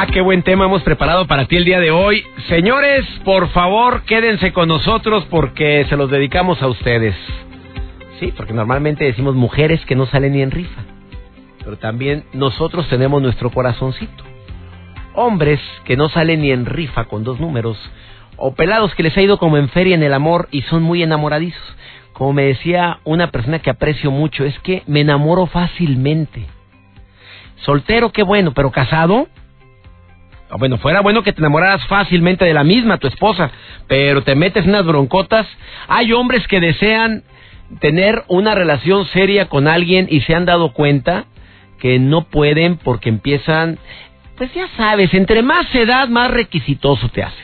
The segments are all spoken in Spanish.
Ah, qué buen tema hemos preparado para ti el día de hoy. Señores, por favor, quédense con nosotros porque se los dedicamos a ustedes. Sí, porque normalmente decimos mujeres que no salen ni en rifa. Pero también nosotros tenemos nuestro corazoncito. Hombres que no salen ni en rifa con dos números. O pelados que les ha ido como en feria en el amor y son muy enamoradizos. Como me decía una persona que aprecio mucho, es que me enamoro fácilmente. Soltero, qué bueno, pero casado, bueno, fuera bueno que te enamoraras fácilmente de la misma, tu esposa, pero te metes unas broncotas. Hay hombres que desean tener una relación seria con alguien y se han dado cuenta que no pueden porque empiezan, pues ya sabes, entre más edad, más requisitoso te haces.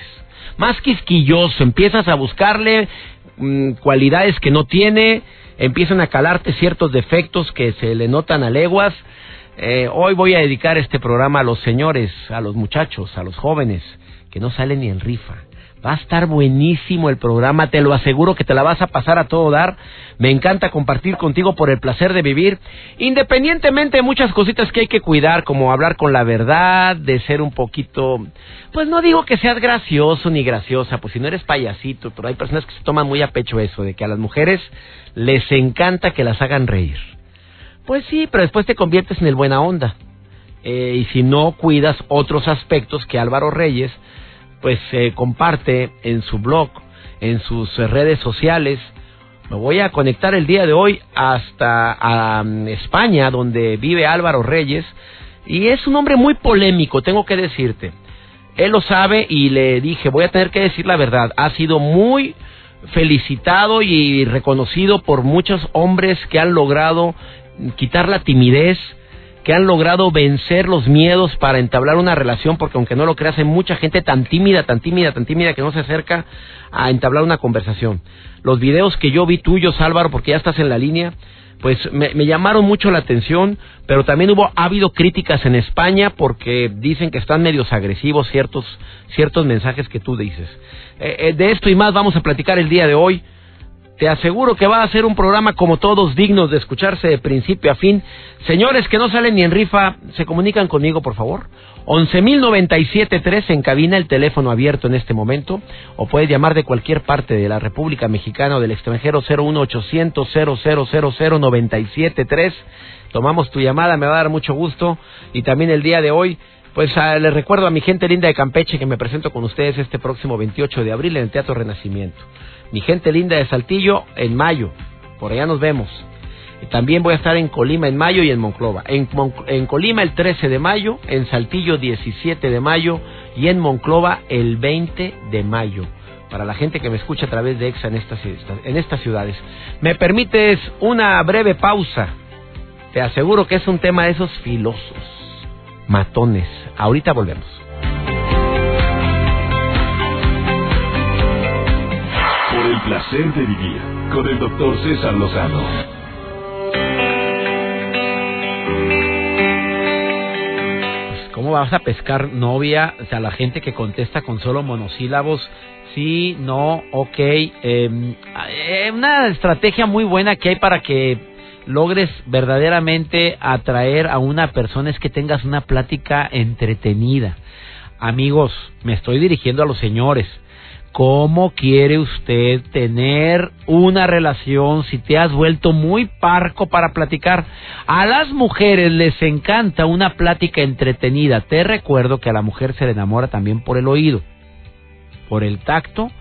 Más quisquilloso, empiezas a buscarle mm, cualidades que no tiene, empiezan a calarte ciertos defectos que se le notan a leguas eh, hoy voy a dedicar este programa a los señores, a los muchachos, a los jóvenes, que no salen ni en rifa. Va a estar buenísimo el programa, te lo aseguro que te la vas a pasar a todo dar. Me encanta compartir contigo por el placer de vivir, independientemente de muchas cositas que hay que cuidar, como hablar con la verdad, de ser un poquito, pues no digo que seas gracioso ni graciosa, pues si no eres payasito, pero hay personas que se toman muy a pecho eso, de que a las mujeres les encanta que las hagan reír. Pues sí, pero después te conviertes en el buena onda. Eh, y si no cuidas otros aspectos que Álvaro Reyes, pues eh, comparte en su blog, en sus redes sociales. Me voy a conectar el día de hoy hasta España, donde vive Álvaro Reyes. Y es un hombre muy polémico, tengo que decirte. Él lo sabe y le dije, voy a tener que decir la verdad. Ha sido muy felicitado y reconocido por muchos hombres que han logrado quitar la timidez, que han logrado vencer los miedos para entablar una relación, porque aunque no lo creas, hay mucha gente tan tímida, tan tímida, tan tímida que no se acerca a entablar una conversación. Los videos que yo vi tuyos, Álvaro, porque ya estás en la línea, pues me, llamaron mucho la atención, pero también hubo ha habido críticas en España porque dicen que están medios agresivos ciertos ciertos mensajes que tú dices. Eh, eh, de esto y más vamos a platicar el día de hoy. Te aseguro que va a ser un programa como todos dignos de escucharse de principio a fin. Señores que no salen ni en rifa, se comunican conmigo, por favor. 11.097.3 en cabina, el teléfono abierto en este momento. O puedes llamar de cualquier parte de la República Mexicana o del extranjero 01800 000 Tomamos tu llamada, me va a dar mucho gusto. Y también el día de hoy pues ah, les recuerdo a mi gente linda de Campeche que me presento con ustedes este próximo 28 de abril en el Teatro Renacimiento. Mi gente linda de Saltillo en mayo, por allá nos vemos. También voy a estar en Colima en mayo y en Monclova. En, en Colima el 13 de mayo, en Saltillo 17 de mayo y en Monclova el 20 de mayo. Para la gente que me escucha a través de EXA en estas, en estas ciudades. ¿Me permites una breve pausa? Te aseguro que es un tema de esos filosos matones. Ahorita volvemos. Placer de vivir con el doctor César Lozano. ¿Cómo vas a pescar novia? O sea, la gente que contesta con solo monosílabos, sí, no, ok. Em, eh, una estrategia muy buena que hay para que logres verdaderamente atraer a una persona es que tengas una plática entretenida. Amigos, me estoy dirigiendo a los señores. ¿Cómo quiere usted tener una relación si te has vuelto muy parco para platicar? A las mujeres les encanta una plática entretenida. Te recuerdo que a la mujer se le enamora también por el oído, por el tacto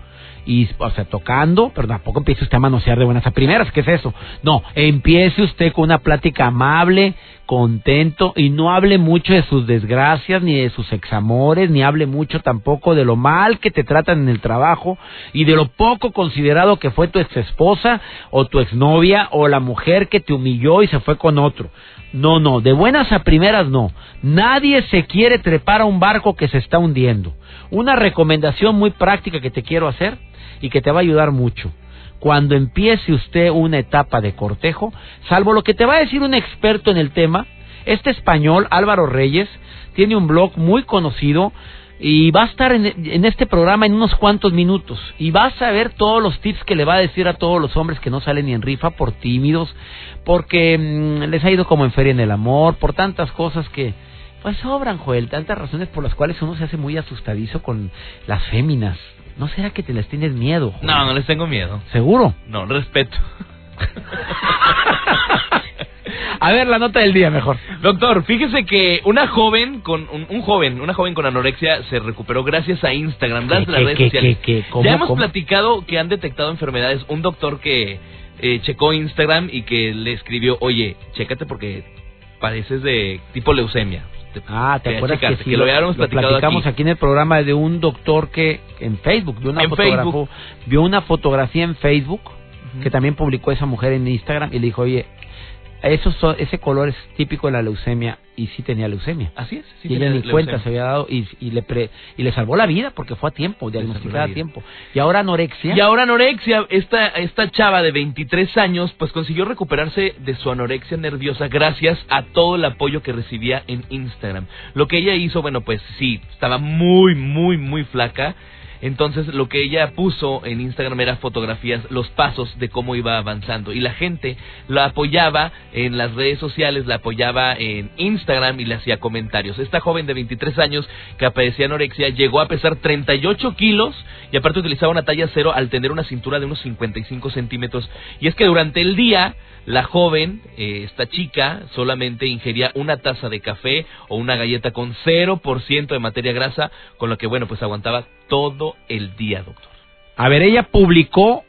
y, o sea, tocando, pero tampoco empiece usted a manosear de buenas a primeras, ¿qué es eso? No, empiece usted con una plática amable, contento y no hable mucho de sus desgracias ni de sus examores, ni hable mucho tampoco de lo mal que te tratan en el trabajo y de lo poco considerado que fue tu ex esposa o tu exnovia o la mujer que te humilló y se fue con otro. No, no, de buenas a primeras no. Nadie se quiere trepar a un barco que se está hundiendo. Una recomendación muy práctica que te quiero hacer y que te va a ayudar mucho. Cuando empiece usted una etapa de cortejo, salvo lo que te va a decir un experto en el tema, este español, Álvaro Reyes, tiene un blog muy conocido y va a estar en, este programa en unos cuantos minutos. Y vas a ver todos los tips que le va a decir a todos los hombres que no salen ni en rifa por tímidos, porque mm, les ha ido como en feria en el amor, por tantas cosas que pues sobran, Joel, tantas razones por las cuales uno se hace muy asustadizo con las féminas. ¿No será que te les tienes miedo? No, no les tengo miedo. ¿Seguro? No, respeto. A ver, la nota del día mejor. Doctor, fíjese que una joven con un, joven, una joven con anorexia se recuperó gracias a Instagram, gracias a las redes sociales. ya hemos platicado que han detectado enfermedades. Un doctor que eh, checó Instagram y que le escribió, oye, chécate porque padeces de tipo leucemia. Ah, ¿te acuerdas que, lo, habíamos platicamos aquí. en el programa de un doctor que en Facebook vio una, vio una fotografía en Facebook que también publicó esa mujer en Instagram y le dijo, oye, eso, ese color es típico de la leucemia y sí tenía leucemia. Así es. y ella ni cuenta se había dado y, y, le y le salvó la vida porque fue a tiempo, diagnosticada a tiempo. Y ahora anorexia. Y ahora anorexia, esta, esta chava de 23 años pues consiguió recuperarse de su anorexia nerviosa gracias a todo el apoyo que recibía en Instagram. Lo que ella hizo, bueno pues sí, estaba muy, muy, muy flaca entonces lo que ella puso en Instagram era fotografías, los pasos de cómo iba avanzando. Y la gente la apoyaba en las redes sociales, la apoyaba en Instagram y le hacía comentarios. Esta joven de 23 años que padecía anorexia llegó a pesar 38 kilos y aparte utilizaba una talla cero al tener una cintura de unos 55 centímetros. Y es que durante el día la joven, eh, esta chica, solamente ingería una taza de café o una galleta con 0% de materia grasa, con lo que, bueno, pues aguantaba todo el día, doctor. A ver, ella publicó,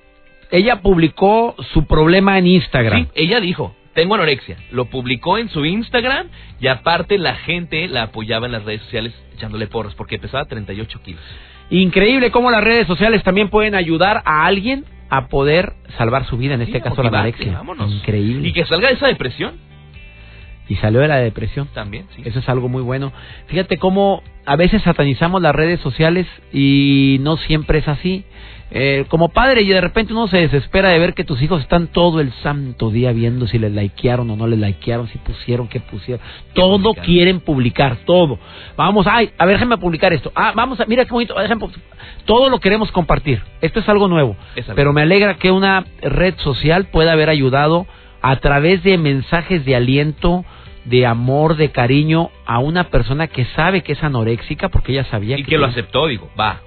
ella publicó su problema en Instagram. Sí, ella dijo, tengo anorexia. Lo publicó en su Instagram y aparte la gente la apoyaba en las redes sociales echándole porras porque pesaba 38 kilos. Increíble cómo las redes sociales también pueden ayudar a alguien a poder salvar su vida, en este caso la anorexia. Increíble. Y que salga de esa depresión. Y salió de la depresión. También, sí. Eso es algo muy bueno. Fíjate cómo a veces satanizamos las redes sociales y no siempre es así. Eh, como padre y de repente uno se desespera de ver que tus hijos están todo el santo día viendo si les likearon o no les likearon, si pusieron, qué pusieron. Todo quieren publicar, todo. Vamos, ay, a ver, déjenme publicar esto. Ah, vamos a, mira qué bonito, todo lo queremos compartir. Esto es algo nuevo. pero me alegra que una red social pueda haber ayudado a través de mensajes de aliento, de amor, de cariño a una persona que sabe que es anoréxica porque ella sabía y que, lo aceptó, digo, va,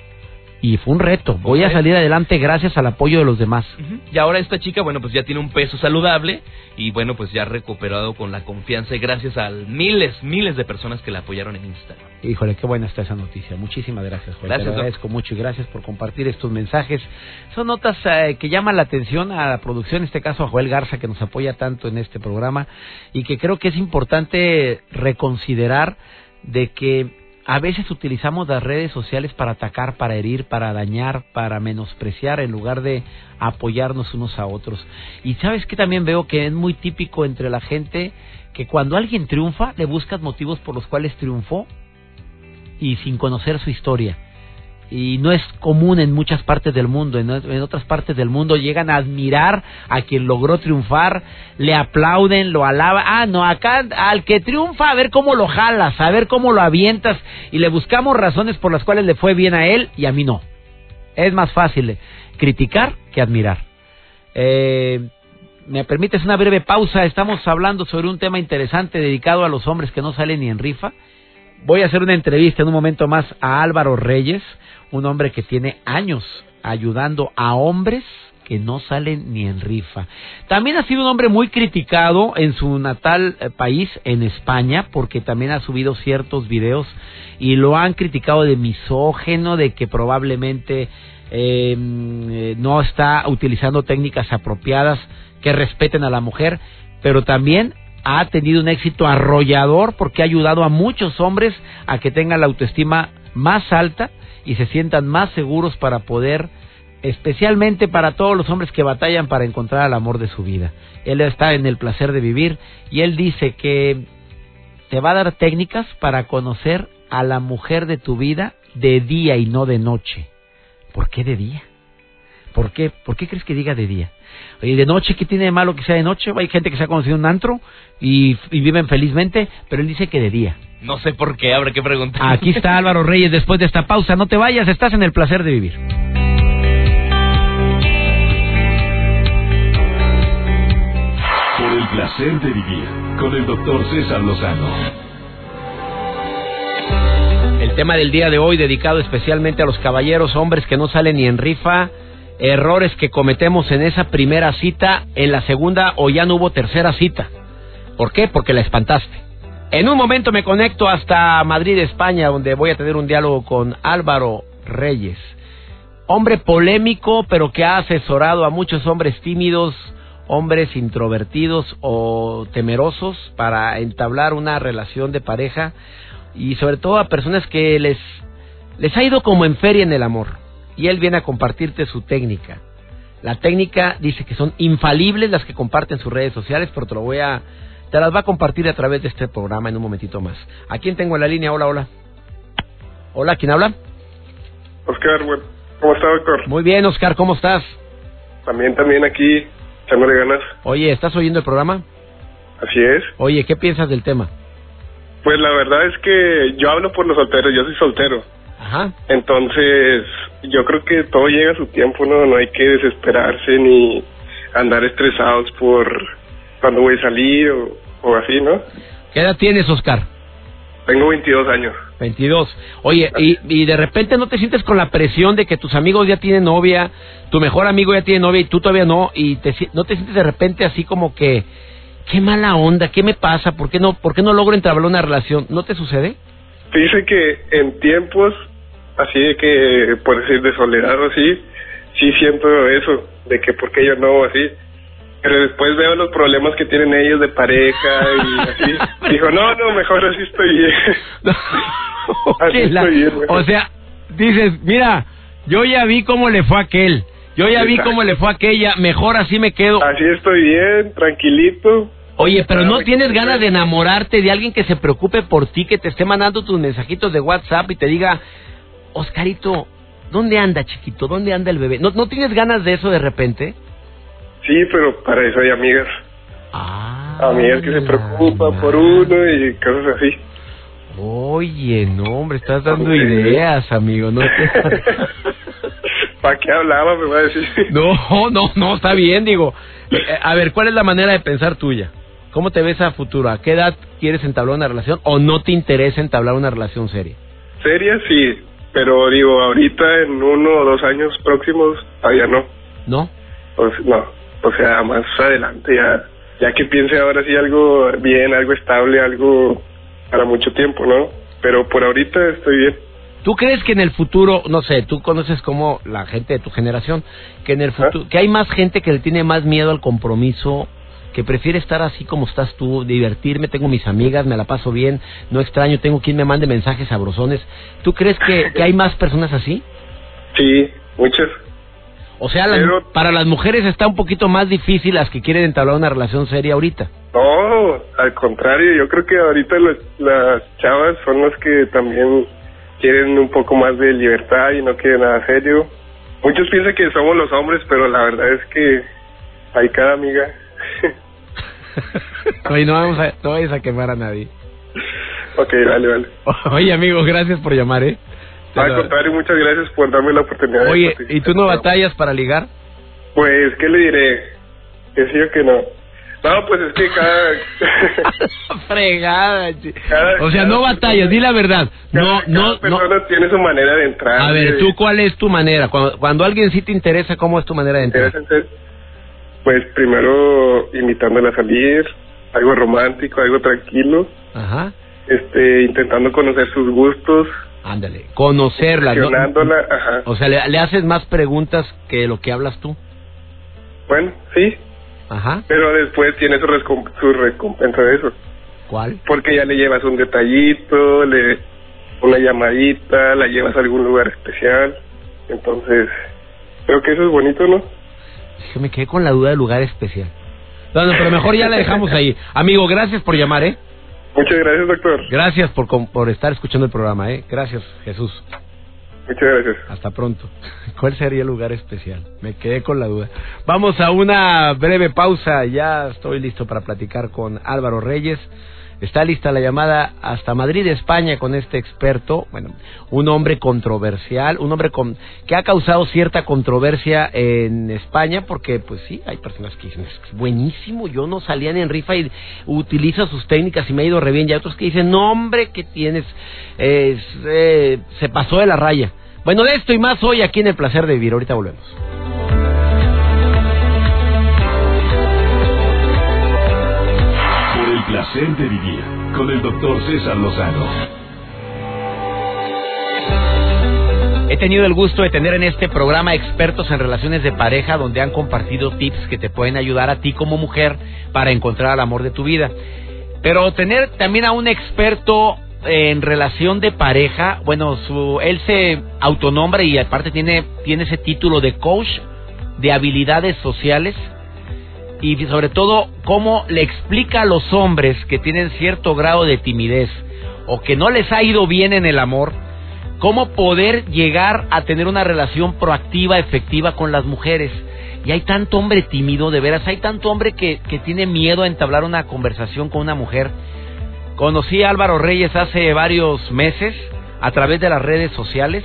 y fue un reto. Voy a salir adelante gracias al apoyo de los demás. Y ahora esta chica, bueno, pues ya tiene un peso saludable y bueno, pues ya ha recuperado con la confianza y gracias a miles, miles de personas que la apoyaron en Instagram. Híjole, qué buena está esa noticia. Muchísimas gracias, Joel. Gracias, Te agradezco mucho y gracias por compartir estos mensajes. Son notas eh, que llaman la atención a la producción, en este caso a Joel Garza, que nos apoya tanto en este programa y que creo que es importante reconsiderar de que a veces utilizamos las redes sociales para atacar, para herir, para dañar, para menospreciar en lugar de apoyarnos unos a otros. Y sabes que también veo que es muy típico entre la gente que cuando alguien triunfa le buscas motivos por los cuales triunfó y sin conocer su historia y no es común en muchas partes del mundo. En, otras partes del mundo llegan a admirar a quien logró triunfar, le aplauden, lo alaban. Ah, no, acá al que triunfa, a ver cómo lo jalas, a ver cómo lo avientas y le buscamos razones por las cuales le fue bien a él y a mí no. Es más fácil criticar que admirar. Eh, ¿Me permites una breve pausa? Estamos hablando sobre un tema interesante dedicado a los hombres que no salen ni en rifa. Voy a hacer una entrevista en un momento más a Álvaro Reyes un hombre que tiene años ayudando a hombres que no salen ni en rifa. También ha sido un hombre muy criticado en su natal eh, país, en España, porque también ha subido ciertos videos y lo han criticado de misógeno, de que probablemente em, eh, no está utilizando técnicas apropiadas que respeten a la mujer, pero también ha tenido un éxito arrollador porque ha ayudado a muchos hombres a que tengan la autoestima más alta y se sientan más seguros para poder, especialmente para todos los hombres que batallan para encontrar el amor de su vida. Él está en el placer de vivir y él dice que te va a dar técnicas para conocer a la mujer de tu vida de día y no de noche. ¿Por qué de día? ¿Por qué? ¿Por qué crees que diga de día? Oye, de noche, ¿qué tiene de malo que sea de noche? Hay gente que se ha conocido en un antro y, viven felizmente, pero él dice que de día. No sé por qué, habrá que preguntar. Aquí está Álvaro Reyes después de esta pausa. No te vayas, estás en el placer de vivir. Por el placer de vivir con el doctor César Lozano. El tema del día de hoy dedicado especialmente a los caballeros, hombres que no salen ni en rifa errores que cometemos en esa primera cita, en la segunda o ya no hubo tercera cita. ¿Por qué? Porque la espantaste. En un momento me conecto hasta Madrid, España, donde voy a tener un diálogo con Álvaro Reyes. Hombre polémico, pero que ha asesorado a muchos hombres tímidos, hombres introvertidos o temerosos para entablar una relación de pareja y sobre todo a personas que les, les ha ido como en feria en el amor y él viene a compartirte su técnica. La técnica dice que son infalibles las que comparten sus redes sociales, pero te lo voy a te las va a compartir a través de este programa en un momentito más. ¿A quién tengo en la línea? Hola, hola. Hola, ¿quién habla? Oscar, ¿cómo estás, doctor? Muy bien, Oscar, ¿cómo estás? También, también aquí, echándole ganas. Oye, ¿estás oyendo el programa? Así es. Oye, ¿qué piensas del tema? Pues la verdad es que yo hablo por los solteros, yo soy soltero. Ajá. Entonces, yo creo que todo llega a su tiempo, ¿no? No hay que desesperarse ni andar estresados por cuando voy a salir o, así, ¿no? ¿Qué edad tienes, Oscar? Tengo 22 años. 22. Oye, y, y de repente no te sientes con la presión de que tus amigos ya tienen novia, tu mejor amigo ya tiene novia y tú todavía no, y te, no te sientes de repente así como que, qué mala onda, qué me pasa, ¿por qué no, por qué no logro entablar una relación? ¿No te sucede? Dice que en tiempos así de que, por decir, de soledad o así, sí siento eso, de que porque yo no, así. Pero después veo los problemas que tienen ellos de pareja y así. Dijo, no, no, mejor así estoy bien. así estoy bien. O sea, dices, mira, yo ya vi cómo le fue a aquel. Yo ya vi cómo le fue a aquella, mejor así me quedo. Así estoy bien, tranquilito. Oye, pero no tienes ganas de enamorarte de alguien que se preocupe por ti, que te esté mandando tus mensajitos de WhatsApp y te diga, Oscarito, ¿dónde anda, chiquito? ¿Dónde anda el bebé? ¿No, ¿No tienes ganas de eso de repente? Sí, pero para eso hay amigas. Ah, amigas que se preocupan por uno y cosas así. Oye, no, hombre, estás dando ideas, amigo. ¿no? ¿Para qué hablaba, me va a decir? No, no, no, está bien, digo. Eh, a ver, ¿cuál es la manera de pensar tuya? ¿Cómo te ves a futuro? ¿A qué edad quieres entablar una relación o no te interesa entablar una relación seria? Seria, sí. Pero digo, ahorita en uno o dos años próximos, todavía no. ¿No? Pues, no, o sea, más adelante ya, ya que piense ahora sí algo bien, algo estable, algo para mucho tiempo, ¿no? Pero por ahorita estoy bien. ¿Tú crees que en el futuro, no sé, tú conoces como la gente de tu generación, que en el futuro, que hay más gente que le tiene más miedo al compromiso que prefiere estar así como estás tú, divertirme, tengo mis amigas, me la paso bien, no extraño, tengo quien me mande mensajes sabrosones. ¿Tú crees que, hay más personas así? Sí, muchas. O sea, para las mujeres está un poquito más difícil las que quieren entablar una relación seria ahorita. No, al contrario, yo creo que ahorita las chavas son las que también quieren un poco más de libertad y no quieren nada serio. Muchos piensan que somos los hombres, pero la verdad es que hay cada amiga Oye, no, vamos a, no vayas a quemar a nadie. Ok, vale, vale. Oye, amigo, gracias por llamar, ¿eh? Al contrario, muchas gracias por darme la oportunidad. Oye, ¿y tú no batallas para ligar? Pues, ¿qué le diré? Que sí o que no. No, pues es que cada... Fregada. Cada- o sea, no batallas, di la verdad. No, cada- no, cada no. persona tiene su manera de entrar. A ver, ¿tú cuál es tu manera? Cuando, cuando alguien sí te interesa, ¿cómo es tu manera de entrar? Pues primero invitándola a salir, algo romántico, algo tranquilo, Ajá. este, intentando conocer sus gustos, Ándale. Conocerla, ¿no? ajá. O sea, le, le haces más preguntas que lo que hablas tú. Bueno, sí, Ajá. pero después tiene su, su recompensa de eso, ¿Cuál? porque ya le llevas un detallito, le una llamadita, la llevas a algún lugar especial, entonces creo que eso es bonito, ¿no? Que me quedé con la duda del lugar especial. No, no, pero mejor ya la dejamos ahí. Amigo, gracias por llamar, ¿eh? Muchas gracias, doctor. Gracias por, por estar escuchando el programa, ¿eh? Gracias, Jesús. Muchas gracias. Hasta pronto. ¿Cuál sería el lugar especial? Me quedé con la duda. Vamos a una breve pausa. Ya estoy listo para platicar con Álvaro Reyes. Está lista la llamada hasta Madrid, España, con este experto, bueno, un hombre controversial, un hombre con, que ha causado cierta controversia en España, porque pues sí, hay personas que dicen, es buenísimo, yo no salía ni en rifa y utiliza sus técnicas y me ha ido re bien, y otros que dicen, no hombre, que tienes, es, eh, se pasó de la raya. Bueno, de esto y más hoy aquí en El Placer de Vivir, ahorita volvemos. Con el doctor César Lozano. He tenido el gusto de tener en este programa expertos en relaciones de pareja donde han compartido tips que te pueden ayudar a ti como mujer para encontrar el amor de tu vida. Pero tener también a un experto en relación de pareja, bueno, su, él se autonombra y aparte tiene, tiene ese título de coach de habilidades sociales y sobre todo cómo le explica a los hombres que tienen cierto grado de timidez o que no les ha ido bien en el amor, cómo poder llegar a tener una relación proactiva, efectiva con las mujeres. Y hay tanto hombre tímido, de veras, hay tanto hombre que, que tiene miedo a entablar una conversación con una mujer. Conocí a Álvaro Reyes hace varios meses a través de las redes sociales.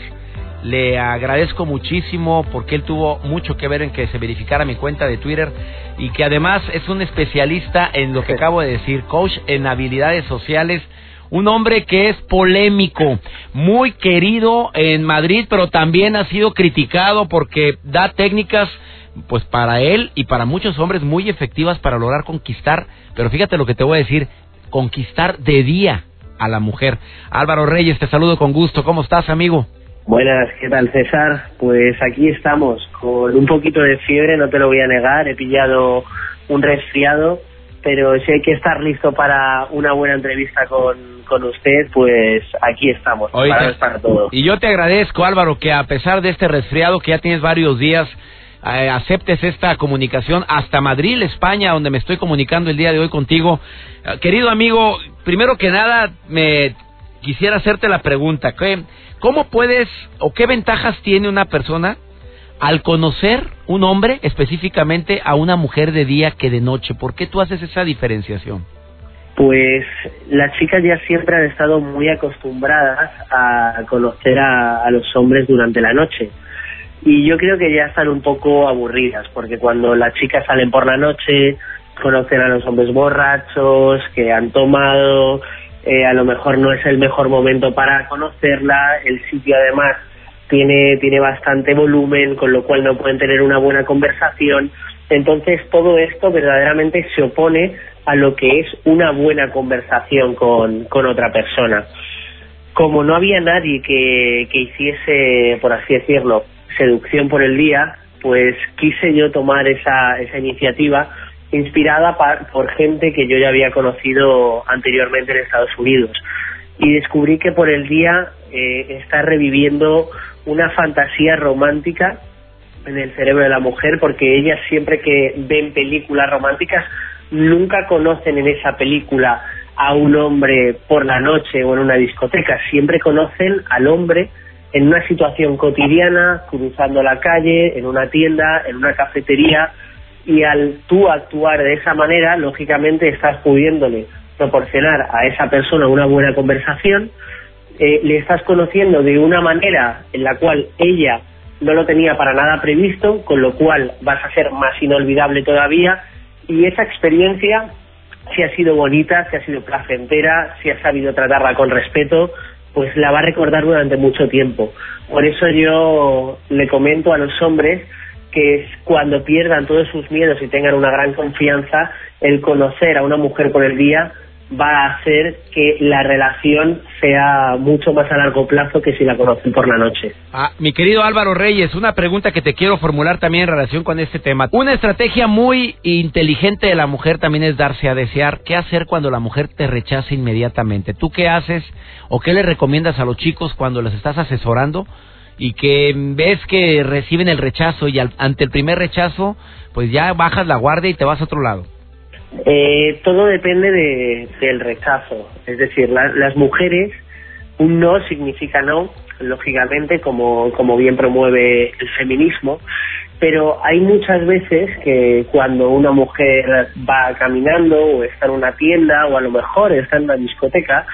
Le agradezco muchísimo porque él tuvo mucho que ver en que se verificara mi cuenta de Twitter y que además es un especialista en lo que acabo de decir, coach en habilidades sociales, un hombre que es polémico, muy querido en Madrid, pero también ha sido criticado porque da técnicas pues para él y para muchos hombres muy efectivas para lograr conquistar, pero fíjate lo que te voy a decir, conquistar de día a la mujer. Álvaro Reyes, te saludo con gusto, ¿cómo estás, amigo? Buenas, ¿qué tal César? Pues aquí estamos, con un poquito de fiebre, no te lo voy a negar, he pillado un resfriado, pero si hay que estar listo para una buena entrevista con, con usted, pues aquí estamos, para para todo. Y yo te agradezco, Álvaro, que a pesar de este resfriado que ya tienes varios días, eh, aceptes esta comunicación hasta Madrid, España, donde me estoy comunicando el día de hoy contigo. Eh, querido amigo, primero que nada, me quisiera hacerte la pregunta, ¿qué- ¿cómo puedes o qué ventajas tiene una persona al conocer un hombre específicamente a una mujer de día que de noche? ¿Por qué tú haces esa diferenciación? Pues las chicas ya siempre han estado muy acostumbradas a conocer a los hombres durante la noche. Y yo creo que ya están un poco aburridas, porque cuando las chicas salen por la noche, conocen a los hombres borrachos, que han tomado, eh, a lo mejor no es el mejor momento para conocerla, el sitio además tiene, tiene bastante volumen, con lo cual no pueden tener una buena conversación. Entonces todo esto verdaderamente se opone a lo que es una buena conversación con, con otra persona. Como no había nadie que, que hiciese, por así decirlo, seducción por el día, pues quise yo tomar esa, esa iniciativa inspirada por gente que yo ya había conocido anteriormente en Estados Unidos. Y descubrí que por el día eh, está reviviendo una fantasía romántica en el cerebro de la mujer, porque ellas siempre que ven películas románticas nunca conocen en esa película a un hombre por la noche o en una discoteca, siempre conocen al hombre en una situación cotidiana, cruzando la calle, en una tienda, en una cafetería, y al tú actuar de esa manera, lógicamente estás pudiéndole proporcionar a esa persona una buena conversación, eh, le estás conociendo de una manera en la cual ella no lo tenía para nada previsto, con lo cual vas a ser más inolvidable todavía y esa experiencia, si ha sido bonita, si ha sido placentera, si ha sabido tratarla con respeto, pues la va a recordar durante mucho tiempo. Por eso yo le comento a los hombres que es cuando pierdan todos sus miedos y tengan una gran confianza, el conocer a una mujer por el día va a hacer que la relación sea mucho más a largo plazo que si la conocen por la noche. Ah, mi querido Álvaro Reyes, una pregunta que te quiero formular también en relación con este tema. Una estrategia muy inteligente de la mujer también es darse a desear. ¿Qué hacer cuando la mujer te rechaza inmediatamente? ¿Tú qué haces o qué le recomiendas a los chicos cuando les estás asesorando y que ves que reciben el rechazo y ante el primer rechazo, pues ya bajas la guardia y te vas a otro lado? Eh, todo depende de, del rechazo. Es decir, las mujeres, un no significa no, lógicamente, como, como bien promueve el feminismo, pero hay muchas veces que cuando una mujer va caminando o está en una tienda o a lo mejor está en una discoteca,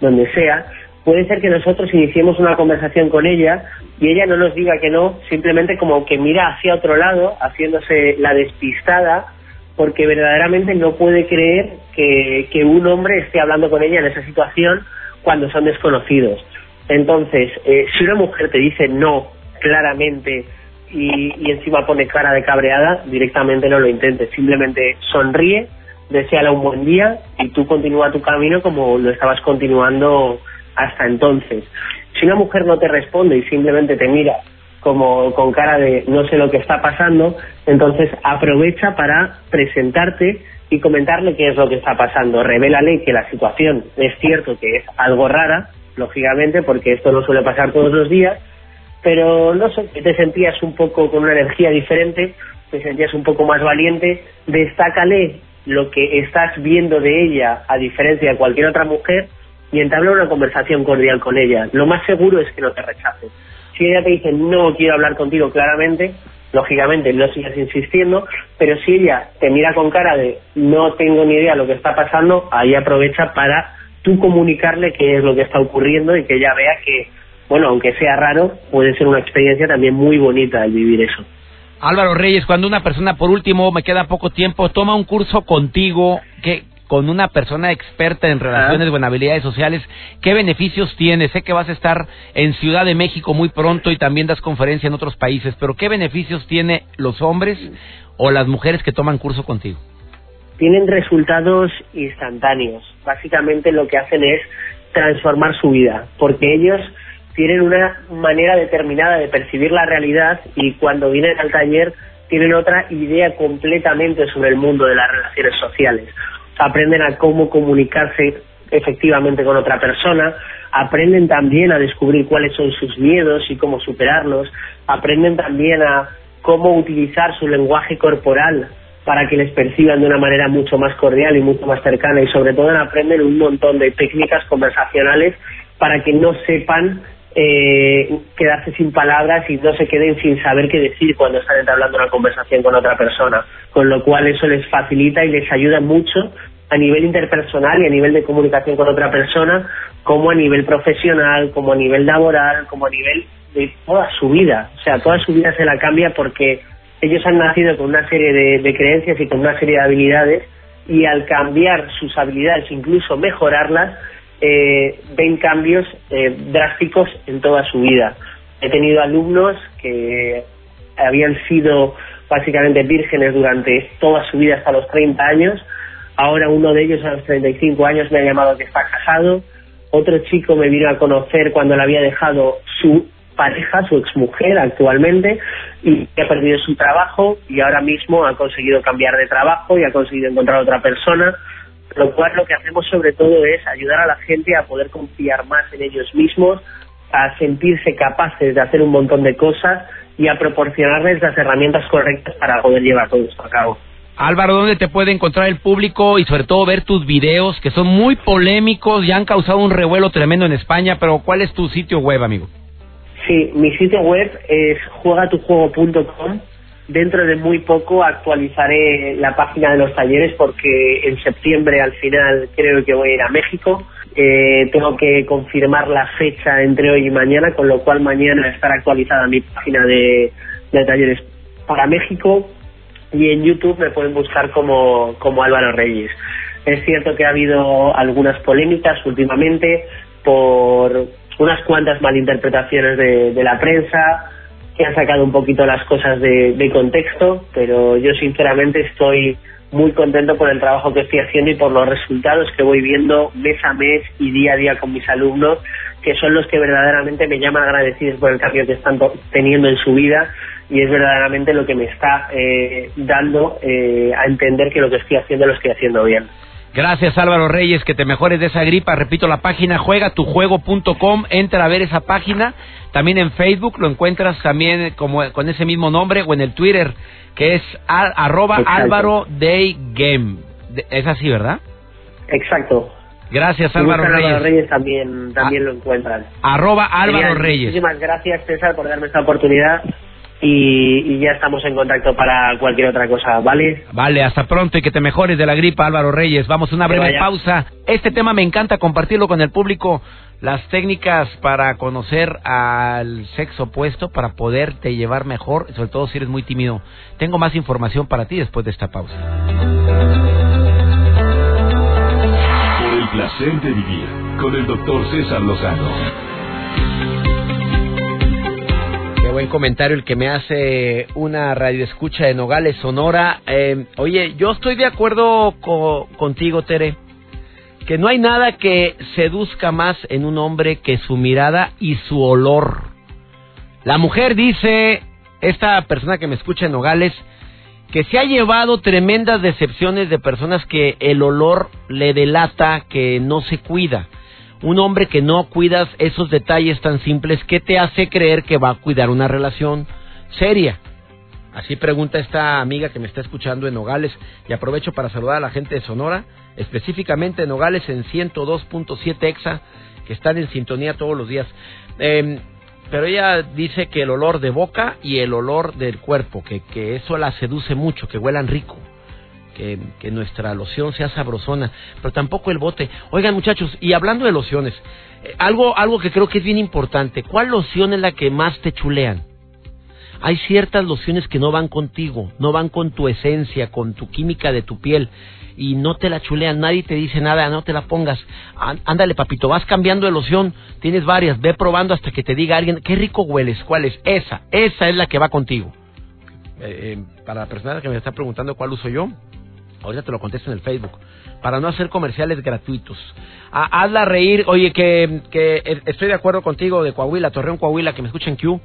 donde sea, puede ser que nosotros iniciemos una conversación con ella y ella no nos diga que no, simplemente como que mira hacia otro lado, haciéndose la despistada porque verdaderamente no puede creer que, que, un hombre esté hablando con ella en esa situación cuando son desconocidos. Entonces, eh, si una mujer te dice no claramente y, y, encima pone cara de cabreada, directamente no lo intentes. Simplemente sonríe, deseala un buen día y tú continúa tu camino como lo estabas continuando hasta entonces. Si una mujer no te responde y simplemente te mira como con cara de no sé lo que está pasando, entonces aprovecha para presentarte y comentarle qué es lo que está pasando. Revélale que la situación es cierto que es algo rara, lógicamente, porque esto no suele pasar todos los días, pero no sé, te sentías un poco con una energía diferente, te sentías un poco más valiente, destácale lo que estás viendo de ella a diferencia de cualquier otra mujer y entabla una conversación cordial con ella. Lo más seguro es que no te rechace si ella te dice no quiero hablar contigo claramente, lógicamente no sigas insistiendo, pero si ella te mira con cara de no tengo ni idea de lo que está pasando, ahí aprovecha para tú comunicarle qué es lo que está ocurriendo y que ella vea que, bueno, aunque sea raro, puede ser una experiencia también muy bonita el vivir eso. Álvaro Reyes, cuando una persona, por último, me queda poco tiempo, toma un curso contigo, ¿qué, con una persona experta en relaciones en habilidades sociales, ¿qué beneficios tiene? Sé que vas a estar en Ciudad de México muy pronto y también das conferencia en otros países, pero ¿qué beneficios tiene los hombres o las mujeres que toman curso contigo? Tienen resultados instantáneos. Básicamente lo que hacen es transformar su vida, porque ellos tienen una manera determinada de percibir la realidad y cuando vienen al taller tienen otra idea completamente sobre el mundo de las relaciones sociales aprenden a cómo comunicarse efectivamente con otra persona, aprenden también a descubrir cuáles son sus miedos y cómo superarlos, aprenden también a cómo utilizar su lenguaje corporal para que les perciban de una manera mucho más cordial y mucho más cercana y sobre todo aprenden un montón de técnicas conversacionales para que no sepan eh, quedarse sin palabras y no se queden sin saber qué decir cuando están entablando una conversación con otra persona, con lo cual eso les facilita y les ayuda mucho a nivel interpersonal y a nivel de comunicación con otra persona, como a nivel profesional, como a nivel laboral, como a nivel de toda su vida. O sea, toda su vida se la cambia porque ellos han nacido con una serie de, creencias y con una serie de habilidades y al cambiar sus habilidades, incluso mejorarlas, eh, ven cambios eh, drásticos en toda su vida. He tenido alumnos que habían sido básicamente vírgenes durante toda su vida hasta los 30 años Ahora uno de ellos a los 35 años me ha llamado que está casado. Otro chico me vino a conocer cuando le había dejado su pareja, su exmujer actualmente, y ha perdido su trabajo y ahora mismo ha conseguido cambiar de trabajo y ha conseguido encontrar otra persona. Lo cual lo que hacemos sobre todo es ayudar a la gente a poder confiar más en ellos mismos, a sentirse capaces de hacer un montón de cosas y a proporcionarles las herramientas correctas para poder llevar todo esto a cabo. Álvaro, ¿dónde te puede encontrar el público y sobre todo ver tus videos que son muy polémicos y han causado un revuelo tremendo en España? Pero ¿cuál es tu sitio web, amigo? Sí, mi sitio web es juegatujuego.com. Dentro de muy poco actualizaré la página de los talleres porque en septiembre al final creo que voy a ir a México. Eh, tengo que confirmar la fecha entre hoy y mañana, con lo cual mañana estará actualizada mi página de, talleres para México y en YouTube me pueden buscar como, como Álvaro Reyes. Es cierto que ha habido algunas polémicas últimamente por unas cuantas malinterpretaciones de la prensa que han sacado un poquito las cosas de, contexto, pero yo sinceramente estoy muy contento por el trabajo que estoy haciendo y por los resultados que voy viendo mes a mes y día a día con mis alumnos, que son los que verdaderamente me llaman agradecidos por el cambio que están teniendo en su vida y es verdaderamente lo que me está eh, dando eh, a entender que lo que estoy haciendo lo estoy haciendo bien. Gracias Álvaro Reyes, que te mejores de esa gripa. Repito la página juegatujuego.com, entra a ver esa página. También en Facebook lo encuentras también como con ese mismo nombre o en el Twitter que es arroba Álvaro Day Game. Es así, ¿verdad? Exacto. Gracias Álvaro Reyes. Álvaro Reyes también, también lo encuentran. Arroba Álvaro Reyes. Muchísimas gracias César por darme esta oportunidad y, ya estamos en contacto para cualquier otra cosa, ¿vale? Vale, hasta pronto y que te mejores de la gripa, Álvaro Reyes. Vamos a una breve pausa. Este tema me encanta compartirlo con el público. Las técnicas para conocer al sexo opuesto, para poderte llevar mejor, sobre todo si eres muy tímido. Tengo más información para ti después de esta pausa. Por el placer de vivir con el doctor César Lozano buen comentario el que me hace una radioescucha de Nogales, Sonora. Eh, oye, yo estoy de acuerdo contigo, Tere, que no hay nada que seduzca más en un hombre que su mirada y su olor. La mujer dice, esta persona que me escucha en Nogales, que se ha llevado tremendas decepciones de personas que el olor le delata que no se cuida un hombre que no cuidas esos detalles tan simples, ¿qué te hace creer que va a cuidar una relación seria? Así pregunta esta amiga que me está escuchando en Nogales y aprovecho para saludar a la gente de Sonora, específicamente en Nogales en 102.7 EXA, que están en sintonía todos los días. Em, pero ella dice que el olor de boca y el olor del cuerpo, que, que eso la seduce mucho, que huelan rico que, nuestra loción sea sabrosona, pero tampoco el bote. Oigan muchachos, y hablando de lociones, eh, algo, algo que creo que es bien importante, ¿cuál loción es la que más te chulean? Hay ciertas lociones que no van contigo, no van con tu esencia, con tu química de tu piel y no te la chulean, nadie te dice nada, no te la pongas. Ándale, papito, vas cambiando de loción, tienes varias, ve probando hasta que te diga alguien, qué rico hueles, ¿cuál es? Esa, esa es la que va contigo. Eh, eh, para la persona que me está preguntando cuál uso yo, Ahorita te lo contesto en el Facebook. Para no hacer comerciales gratuitos. Ah, hazla reír. Oye, que, que estoy de acuerdo contigo de Coahuila, Torreón Coahuila, que me escuchen Q.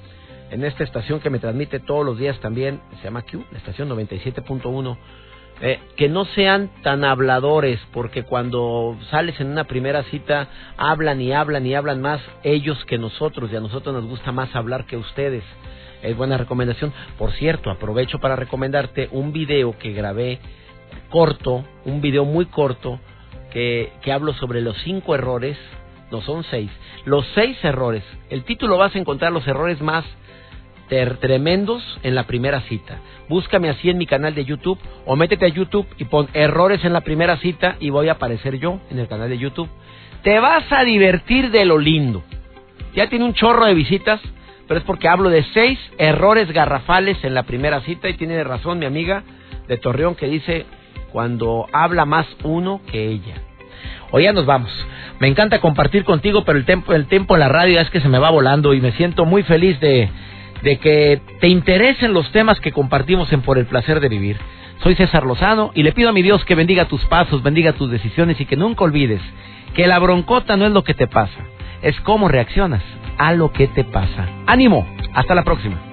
En esta estación que me transmite todos los días también. Se llama Q, la estación 97.1. Eh, que no sean tan habladores, porque cuando sales en una primera cita, hablan y hablan y hablan más ellos que nosotros, y a nosotros nos gusta más hablar que ustedes. Es buena recomendación. Por cierto, aprovecho para recomendarte un video que grabé corto, un video muy corto, que, que hablo sobre los cinco errores, no son seis, los seis errores. El título vas a encontrar los errores más tremendos en la primera cita. Búscame así en mi canal de YouTube o métete a YouTube y pon errores en la primera cita y voy a aparecer yo en el canal de YouTube. Te vas a divertir de lo lindo. Ya tiene un chorro de visitas, pero es porque hablo de seis errores garrafales en la primera cita y tiene razón mi amiga de Torreón que dice cuando habla más uno que ella. Hoy ya nos vamos. Me encanta compartir contigo, pero el tiempo, el en la radio es que se me va volando y me siento muy feliz de, de que te interesen los temas que compartimos en Por el Placer de Vivir. Soy César Lozano y le pido a mi Dios que bendiga tus pasos, bendiga tus decisiones y que nunca olvides que la broncota no es lo que te pasa, es cómo reaccionas a lo que te pasa. Ánimo, hasta la próxima.